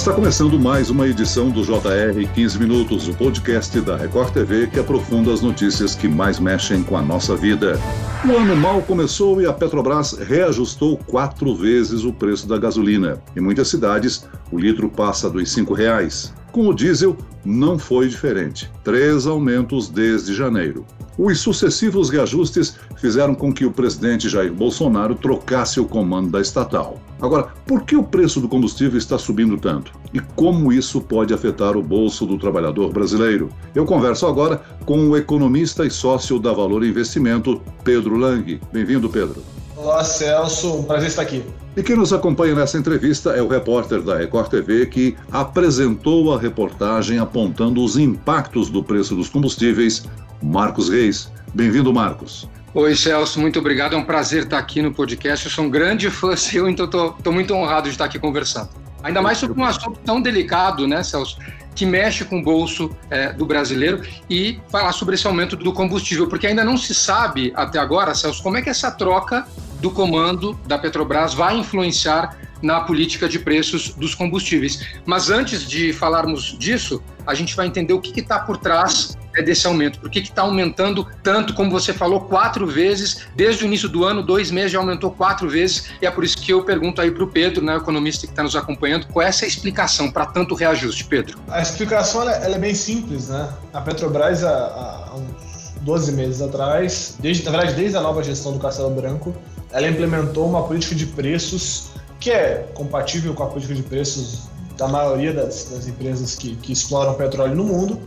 Está começando mais uma edição do JR 15 Minutos, o podcast da Record TV que aprofunda as notícias que mais mexem com a nossa vida. O ano mal começou e a Petrobras reajustou quatro vezes o preço da gasolina. Em muitas cidades, o litro passa dos R$ reais. Com o diesel, não foi diferente. Três aumentos desde janeiro. Os sucessivos reajustes fizeram com que o presidente Jair Bolsonaro trocasse o comando da estatal. Agora, por que o preço do combustível está subindo tanto? E como isso pode afetar o bolso do trabalhador brasileiro? Eu converso agora com o economista e sócio da Valor Investimento, Pedro Lang. Bem-vindo, Pedro. Olá, Celso. Um prazer estar aqui. E quem nos acompanha nessa entrevista é o repórter da Record TV que apresentou a reportagem apontando os impactos do preço dos combustíveis Marcos Reis. Bem-vindo, Marcos. Oi, Celso, muito obrigado. É um prazer estar aqui no podcast. Eu sou um grande fã seu, então estou muito honrado de estar aqui conversando. Ainda mais sobre um assunto tão delicado, né, Celso? Que mexe com o bolso é, do brasileiro e falar sobre esse aumento do combustível, porque ainda não se sabe até agora, Celso, como é que essa troca do comando da Petrobras vai influenciar na política de preços dos combustíveis. Mas antes de falarmos disso, a gente vai entender o que está por trás é desse aumento? Por que está aumentando tanto, como você falou, quatro vezes? Desde o início do ano, dois meses já aumentou quatro vezes, e é por isso que eu pergunto aí para o Pedro, né, economista que está nos acompanhando, qual é essa explicação para tanto reajuste, Pedro? A explicação ela, ela é bem simples, né? A Petrobras, há, há uns 12 meses atrás, desde, na verdade, desde a nova gestão do Castelo Branco, ela implementou uma política de preços que é compatível com a política de preços da maioria das, das empresas que, que exploram petróleo no mundo,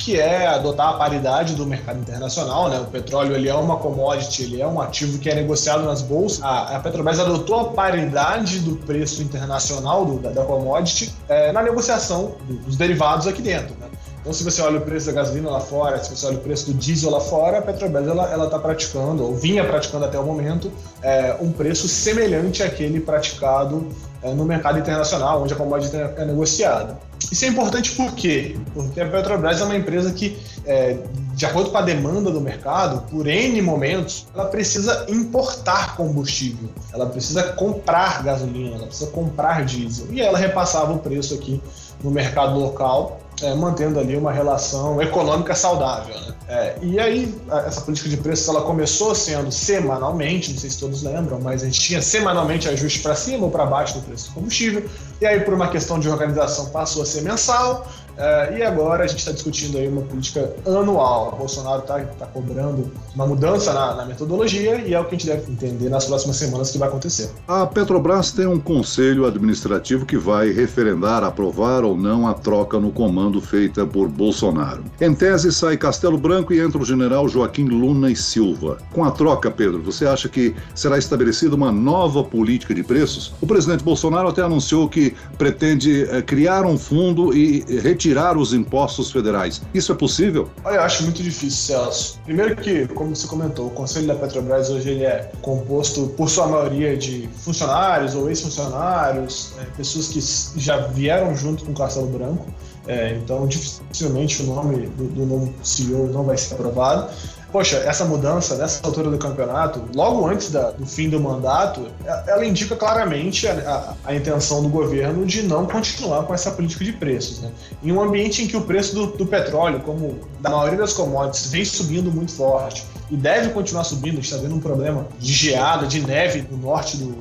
que é adotar a paridade do mercado internacional. Né? O petróleo ele é uma commodity, ele é um ativo que é negociado nas bolsas. A, a Petrobras adotou a paridade do preço internacional do, da, da, commodity é, na negociação dos derivados aqui dentro. Né? Então, se você olha o preço da gasolina lá fora, se você olha o preço do diesel lá fora, a Petrobras ela está praticando, ou vinha praticando até o momento, é, um preço semelhante àquele praticado é, no mercado internacional, onde a commodity é negociada. Isso é importante por quê? Porque a Petrobras é uma empresa que, é, de acordo com a demanda do mercado, por N momentos, ela precisa importar combustível, ela precisa comprar gasolina, ela precisa comprar diesel. E ela repassava o preço aqui no mercado local é, mantendo ali uma relação econômica saudável. Né? É, e aí, essa política de preços ela começou sendo semanalmente, não sei se todos lembram, mas a gente tinha semanalmente ajuste para cima ou para baixo do preço do combustível, e aí, por uma questão de organização, passou a ser mensal, Uh, e agora a gente está discutindo aí uma política anual. O Bolsonaro está tá cobrando uma mudança na, na, metodologia e é o que a gente deve entender nas próximas semanas que vai acontecer. A Petrobras tem um conselho administrativo que vai referendar, aprovar ou não a troca no comando feita por Bolsonaro. Em tese, sai Castelo Branco e entra o general Joaquim Luna e Silva. Com a troca, Pedro, você acha que será estabelecida uma nova política de preços? O presidente Bolsonaro até anunciou que pretende eh, criar um fundo e retirar tirar os impostos federais. Isso é possível? Olha, eu acho muito difícil, Celso. Primeiro que, como você comentou, o Conselho da Petrobras hoje ele é composto, por sua maioria, de funcionários ou ex-funcionários, é, pessoas que já vieram junto com o Castelo Branco. É, então, dificilmente o nome do, do novo CEO não vai ser aprovado poxa, essa mudança nessa altura do campeonato, logo antes da, do fim do mandato, é, ela indica claramente a, a, a, intenção do governo de não continuar com essa política de preços. Né? Em um ambiente em que o preço do, do petróleo, como da maioria das commodities, vem subindo muito forte e deve continuar subindo, está vendo um problema de geada, de neve no norte do,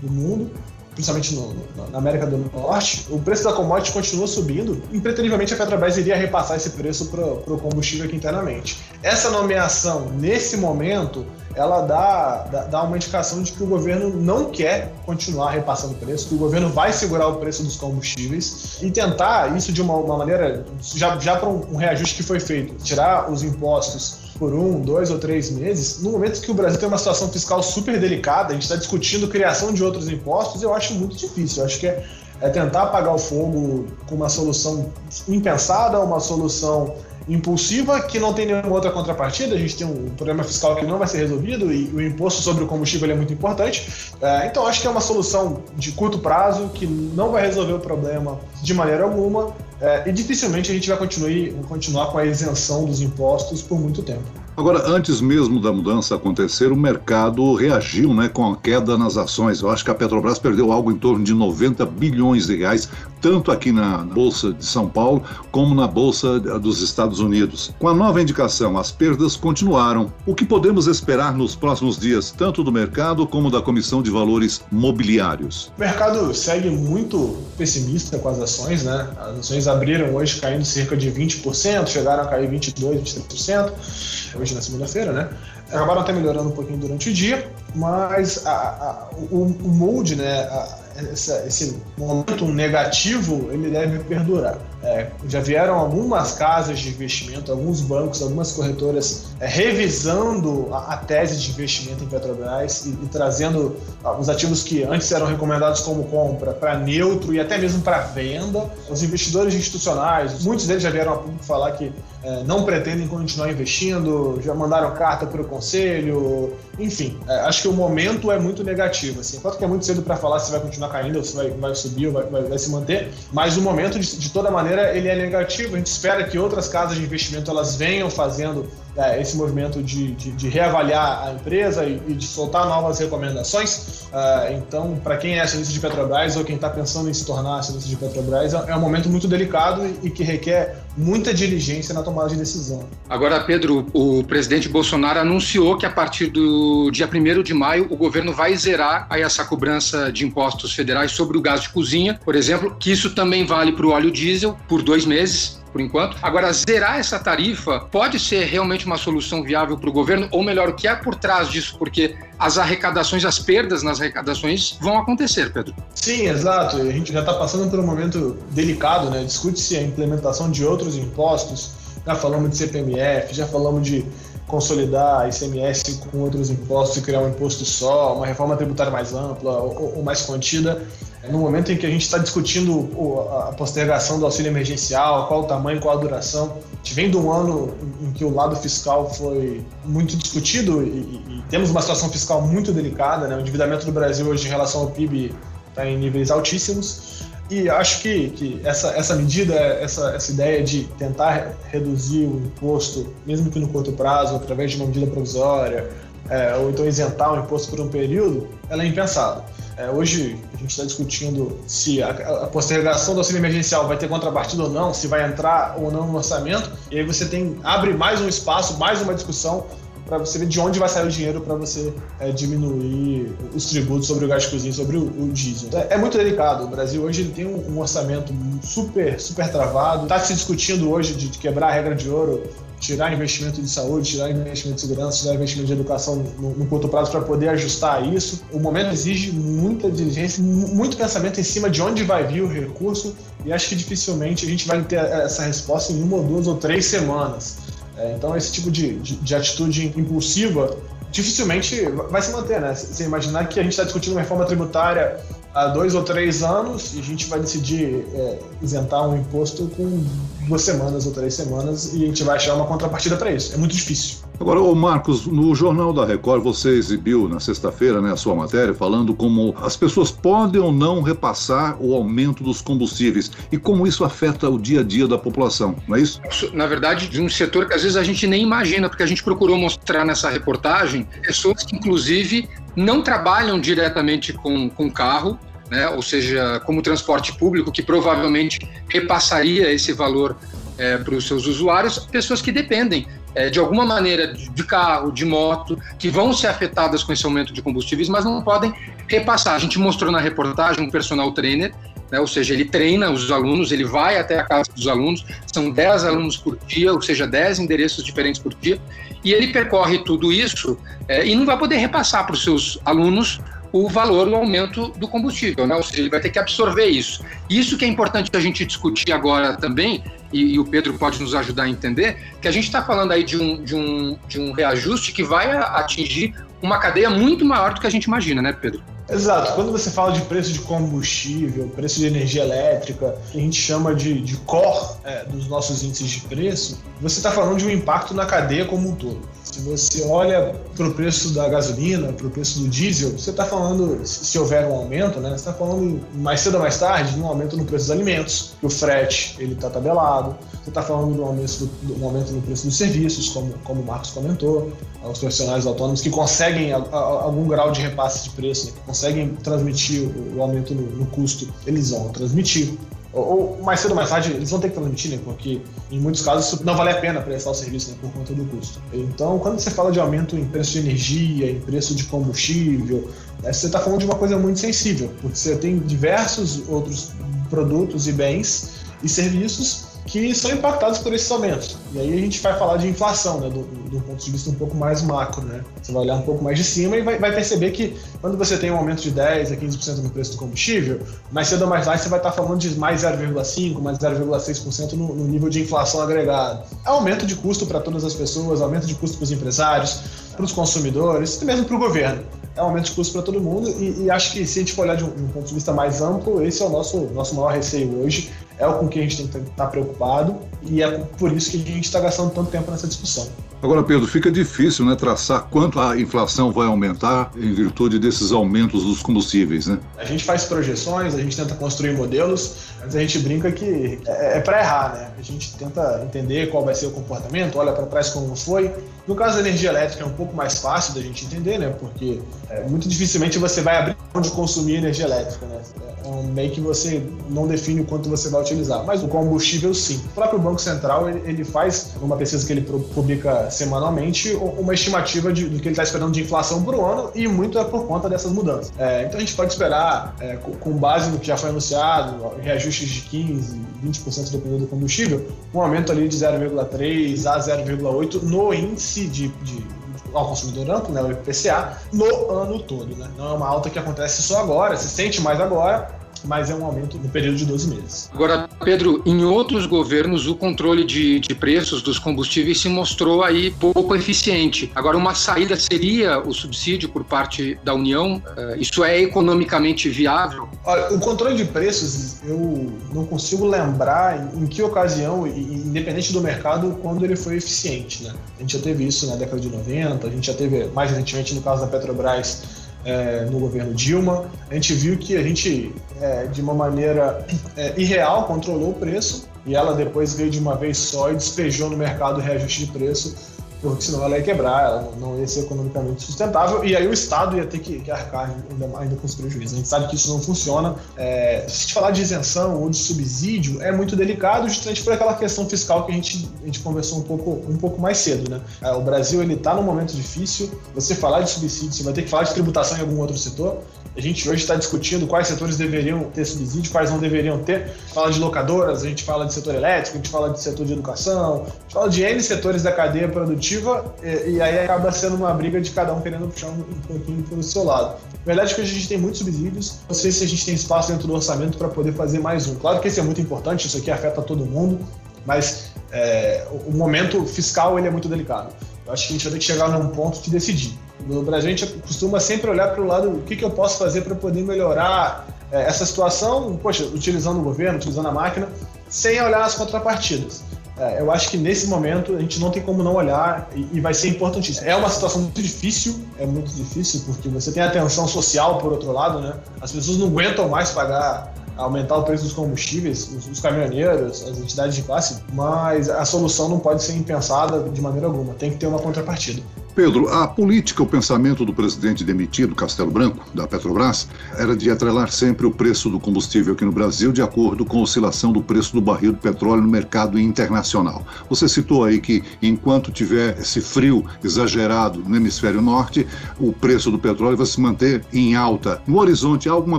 do mundo principalmente no, no, na América do Norte, o preço da commodity continua subindo. Impreterivelmente, a Petrobras iria repassar esse preço para o combustível aqui internamente. Essa nomeação, nesse momento, ela dá, dá, dá, uma indicação de que o governo não quer continuar repassando o preço, que o governo vai segurar o preço dos combustíveis e tentar isso de uma, uma maneira, já, já para um, um reajuste que foi feito, tirar os impostos por um, dois ou três meses, no momento que o Brasil tem uma situação fiscal super delicada, a gente está discutindo criação de outros impostos, eu acho muito difícil. Eu acho que é, é tentar apagar o fogo com uma solução impensada, uma solução impulsiva que não tem nenhuma outra contrapartida. A gente tem um problema fiscal que não vai ser resolvido e o imposto sobre o combustível é muito importante. É, então, acho que é uma solução de curto prazo que não vai resolver o problema de maneira alguma é, e dificilmente a gente vai continuar, continuar com a isenção dos impostos por muito tempo. Agora, antes mesmo da mudança acontecer, o mercado reagiu né, com a queda nas ações. Eu acho que a Petrobras perdeu algo em torno de 90 bilhões de reais, tanto aqui na Bolsa de São Paulo como na Bolsa dos Estados Unidos. Com a nova indicação, as perdas continuaram. O que podemos esperar nos próximos dias, tanto do mercado como da Comissão de Valores Mobiliários? O mercado segue muito pessimista com as ações, né? As ações abriram hoje caindo cerca de 20%, chegaram a cair 22%, 23% hoje na segunda-feira, né? Acabaram até melhorando um pouquinho durante o dia, mas a, a, o, o molde, né? A, essa, esse momento negativo ele deve perdurar. É, já vieram algumas casas de investimento, alguns bancos, algumas corretoras é, revisando a, a, tese de investimento em Petrobras e, e trazendo ah, os ativos que antes eram recomendados como compra para neutro e até mesmo para venda. Os investidores institucionais, muitos deles já vieram a público falar que é, não pretendem continuar investindo, já mandaram carta para o conselho, enfim. É, acho que o momento é muito negativo. Assim. Que é muito cedo para falar se vai continuar caindo, ou se vai, vai subir ou vai, vai, vai se manter, mas o momento, de, de toda maneira, ele é negativo. A gente espera que outras casas de investimento elas venham fazendo é, esse movimento de, de, de, reavaliar a empresa e, e, de soltar novas recomendações. Uh, então, para quem é acionista de Petrobras ou quem está pensando em se tornar acionista de Petrobras, é, é um momento muito delicado e, e que requer muita diligência na tomada de decisão. Agora, Pedro, o presidente Bolsonaro anunciou que a partir do dia 1 de maio o governo vai zerar aí essa cobrança de impostos federais sobre o gás de cozinha, por exemplo, que isso também vale para o óleo diesel por dois meses por enquanto. Agora, zerar essa tarifa pode ser realmente uma solução viável para o governo, ou melhor, o que é por trás disso? Porque as arrecadações, as perdas nas arrecadações vão acontecer, Pedro. Sim, exato. A gente já está passando por um momento delicado, né? Discute-se a implementação de outros impostos. Já falamos de CPMF, já falamos de consolidar ICMS com outros impostos e criar um imposto só, uma reforma tributária mais ampla ou, ou mais contida. No momento em que a gente está discutindo a postergação do auxílio emergencial, qual o tamanho, qual a duração, a gente vem de um ano em que o lado fiscal foi muito discutido e, e temos uma situação fiscal muito delicada. Né? O endividamento do Brasil hoje em relação ao PIB está em níveis altíssimos. E acho que, que essa, essa medida, essa, essa ideia de tentar reduzir o imposto, mesmo que no curto prazo, através de uma medida provisória, é, ou então isentar o imposto por um período, ela é impensável. É, hoje a gente está discutindo se a, a, postergação do auxílio emergencial vai ter contrapartida ou não, se vai entrar ou não no orçamento, e aí você tem abre mais um espaço, mais uma discussão para você ver de onde vai sair o dinheiro para você é, diminuir os tributos sobre o gás de cozinha, sobre o, o diesel. Então, é muito delicado. O Brasil hoje ele tem um, um orçamento super, super travado. Está se discutindo hoje de, de quebrar a regra de ouro tirar investimento de saúde, tirar investimento de segurança, tirar investimento de educação no, no curto prazo para poder ajustar isso. O momento exige muita diligência, muito pensamento em cima de onde vai vir o recurso e acho que dificilmente a gente vai ter essa resposta em uma duas ou três semanas. É, então, esse tipo de, de, de, atitude impulsiva dificilmente vai se manter, né? Você imaginar que a gente está discutindo uma reforma tributária há dois ou três anos e a gente vai decidir é, isentar um imposto com duas semanas ou três semanas e a gente vai achar uma contrapartida para isso. É muito difícil. Agora, ô Marcos, no Jornal da Record você exibiu na sexta-feira né, a sua matéria falando como as pessoas podem ou não repassar o aumento dos combustíveis e como isso afeta o dia a dia da população, não é isso? Na verdade, de um setor que às vezes a gente nem imagina, porque a gente procurou mostrar nessa reportagem pessoas que, inclusive, não trabalham diretamente com, com carro, né? ou seja, como transporte público, que provavelmente repassaria esse valor é, para os seus usuários, pessoas que dependem é, de alguma maneira de carro, de moto, que vão ser afetadas com esse aumento de combustíveis, mas não podem repassar. A gente mostrou na reportagem um personal trainer, né, ou seja, ele treina os alunos, ele vai até a casa dos alunos, são 10 alunos por dia, ou seja, 10 endereços diferentes por dia, e ele percorre tudo isso é, e não vai poder repassar para os seus alunos o valor, o aumento do combustível, né? ou seja, ele vai ter que absorver isso. Isso que é importante a gente discutir agora também, e, e o Pedro pode nos ajudar a entender, que a gente está falando aí de um, de, um, de um reajuste que vai atingir uma cadeia muito maior do que a gente imagina, né, Pedro? Exato. Quando você fala de preço de combustível, preço de energia elétrica, que a gente chama de, de core é, dos nossos índices de preço, você está falando de um impacto na cadeia como um todo. Se você olha para o preço da gasolina, para o preço do diesel, você está falando, se houver um aumento, né, você está falando mais cedo ou mais tarde de um aumento no preço dos alimentos, que o frete ele está tabelado, você está falando de um aumento, do, um aumento no preço dos serviços, como, como o Marcos comentou, os profissionais autônomos que conseguem a, a, algum grau de repasse de preço, né, que conseguem transmitir o, o aumento no, no custo, eles vão transmitir ou mais cedo ou mais tarde, eles vão ter que transmitir, né? Porque em muitos casos não vale a pena prestar o serviço, né? Por conta do custo. Então, quando você fala de aumento em preço de energia, em preço de combustível, né, você está falando de uma coisa muito sensível, porque você tem diversos outros produtos e bens e serviços que são impactados por esses aumentos. E aí a gente vai falar de inflação, né, do, do ponto de vista um pouco mais macro. Né? Você vai olhar um pouco mais de cima e vai, vai perceber que quando você tem um aumento de 10% a 15% no preço do combustível, mais cedo ou mais tarde você vai estar falando de mais 0,5%, mais 0,6% no, no nível de inflação agregado. É aumento de custo para todas as pessoas, aumento de custo para os empresários, para os consumidores e mesmo para o governo é um aumento de custo para todo mundo e, e, acho que se a gente for olhar de um, de um, ponto de vista mais amplo, esse é o nosso, nosso maior receio hoje, é o com que a gente tem que estar preocupado e é por isso que a gente está gastando tanto tempo nessa discussão. Agora, Pedro, fica difícil né, traçar quanto a inflação vai aumentar em virtude desses aumentos dos combustíveis, né? A gente faz projeções, a gente tenta construir modelos, mas a gente brinca que é, é para errar, né? A gente tenta entender qual vai ser o comportamento, olha para trás como foi. No caso da energia elétrica é um pouco mais fácil da gente entender, né? Porque é, muito dificilmente você vai abrir onde consumir energia elétrica, né? É um meio que você não define o quanto você vai utilizar. Mas o combustível, sim. O próprio Banco Central, ele, ele faz, uma pesquisa que ele publica semanalmente, uma estimativa de, do que ele está esperando de inflação por ano e muito é por conta dessas mudanças. É, então a gente pode esperar, é, com base no que já foi anunciado, reajustes de 15%, 20% dependendo do combustível, um aumento ali de 0,3% a 0,8% no índice de, de ao consumidor amplo, né, o IPCA, no ano todo. Né? Não é uma alta que acontece só agora, se sente mais agora, mas é um aumento no período de 12 meses. Agora, Pedro, em outros governos o controle de, de preços dos combustíveis se mostrou aí pouco eficiente. Agora, uma saída seria o subsídio por parte da União? Uh, isso é economicamente viável? Olha, o controle de preços, eu não consigo lembrar em que ocasião, independente do mercado, quando ele foi eficiente. Né? A gente já teve isso na década de 90, a gente já teve mais recentemente no caso da Petrobras é, no governo Dilma. A gente viu que a gente, é, de uma maneira é, irreal, controlou o preço e ela depois veio de uma vez só e despejou no mercado o reajuste de preço porque senão ela ia quebrar, ela não ia ser economicamente sustentável, e aí o Estado ia ter que, arcar ainda, ainda com os prejuízos. A gente sabe que isso não funciona. É, se gente falar de isenção ou de subsídio, é muito delicado, justamente por aquela questão fiscal que a gente, a gente conversou um pouco, um pouco mais cedo. Né? É, o Brasil está num momento difícil, você falar de subsídio, você vai ter que falar de tributação em algum outro setor, a gente hoje está discutindo quais setores deveriam ter subsídio, quais não deveriam ter. Fala de locadoras, a gente fala de setor elétrico, a gente fala de setor de educação, a gente fala de N setores da cadeia produtiva e, e aí acaba sendo uma briga de cada um querendo puxar um, pouquinho para o seu lado. A verdade é que a gente tem muitos subsídios, não sei se a gente tem espaço dentro do orçamento para poder fazer mais um. Claro que esse é muito importante, isso aqui afeta todo mundo, mas é, o momento fiscal ele é muito delicado. Eu acho que a gente vai ter que chegar num ponto de decidir. No a gente costuma sempre olhar para o lado, o que, que eu posso fazer para poder melhorar é, essa situação, poxa, utilizando o governo, utilizando a máquina, sem olhar as contrapartidas. É, eu acho que nesse momento a gente não tem como não olhar e, e, vai ser importantíssimo. É uma situação muito difícil, é muito difícil, porque você tem a tensão social por outro lado, né? As pessoas não aguentam mais pagar aumentar o preço dos combustíveis, os, os caminhoneiros, as entidades de classe, mas a solução não pode ser impensada de maneira alguma, tem que ter uma contrapartida. Pedro, a política, o pensamento do presidente demitido, Castelo Branco, da Petrobras, era de atrelar sempre o preço do combustível aqui no Brasil de acordo com a oscilação do preço do barril de petróleo no mercado internacional. Você citou aí que enquanto tiver esse frio exagerado no hemisfério norte, o preço do petróleo vai se manter em alta. No horizonte, há alguma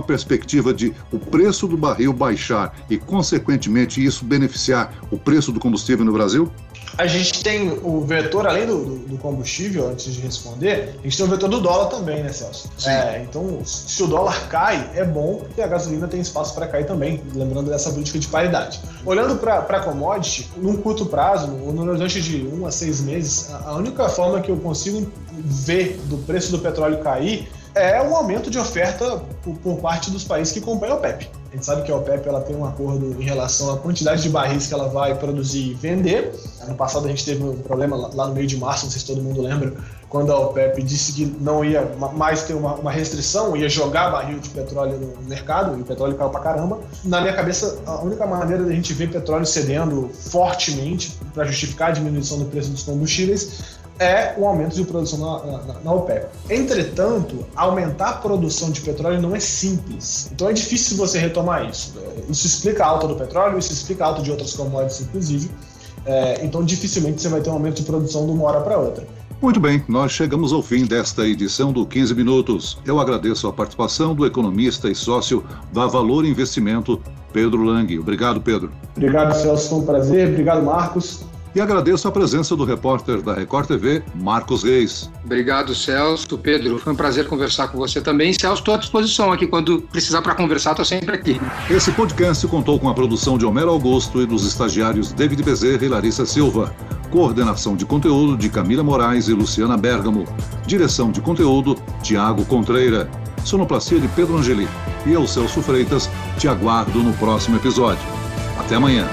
perspectiva de o preço do barril baixar e, consequentemente, isso beneficiar o preço do combustível no Brasil? A gente tem o vetor, além do, do, combustível, antes de responder, a gente tem o vetor do dólar também, né, Celso? É, então, se o dólar cai, é bom porque a gasolina tem espaço para cair também, lembrando dessa política de paridade. Olhando para a commodity, num curto prazo, no horizonte de um a seis meses, a única forma que eu consigo ver do preço do petróleo cair é um aumento de oferta por, por parte dos países que compõem a OPEP. A gente sabe que a OPEP ela tem um acordo em relação à quantidade de barris que ela vai produzir e vender. Ano passado a gente teve um problema lá no meio de março, não sei se todo mundo lembra, quando a OPEP disse que não ia mais ter uma, uma restrição, ia jogar barril de petróleo no mercado, e o petróleo caiu pra caramba. Na minha cabeça, a única maneira da gente ver petróleo cedendo fortemente para justificar a diminuição do preço dos combustíveis é o aumento de produção na, na, na, OPEP. Entretanto, aumentar a produção de petróleo não é simples. Então é difícil você retomar isso. Isso explica a alta do petróleo, isso explica a alta de outras commodities, inclusive. É, então dificilmente você vai ter um aumento de produção de uma hora para outra. Muito bem, nós chegamos ao fim desta edição do 15 Minutos. Eu agradeço a participação do economista e sócio da Valor Investimento, Pedro Lang. Obrigado, Pedro. Obrigado, Celso. Foi um prazer. Obrigado, Marcos. E agradeço a presença do repórter da Record TV, Marcos Reis. Obrigado, Celso. Pedro, foi um prazer conversar com você também. Celso, estou à disposição aqui. Quando precisar para conversar, estou sempre aqui. Esse podcast contou com a produção de Homero Augusto e dos estagiários David Bezerra e Larissa Silva. Coordenação de conteúdo de Camila Moraes e Luciana Bergamo. Direção de conteúdo, Tiago Contreira. Sonoplastia de Pedro Angeli. E eu, Celso Freitas, te aguardo no próximo episódio. Até amanhã.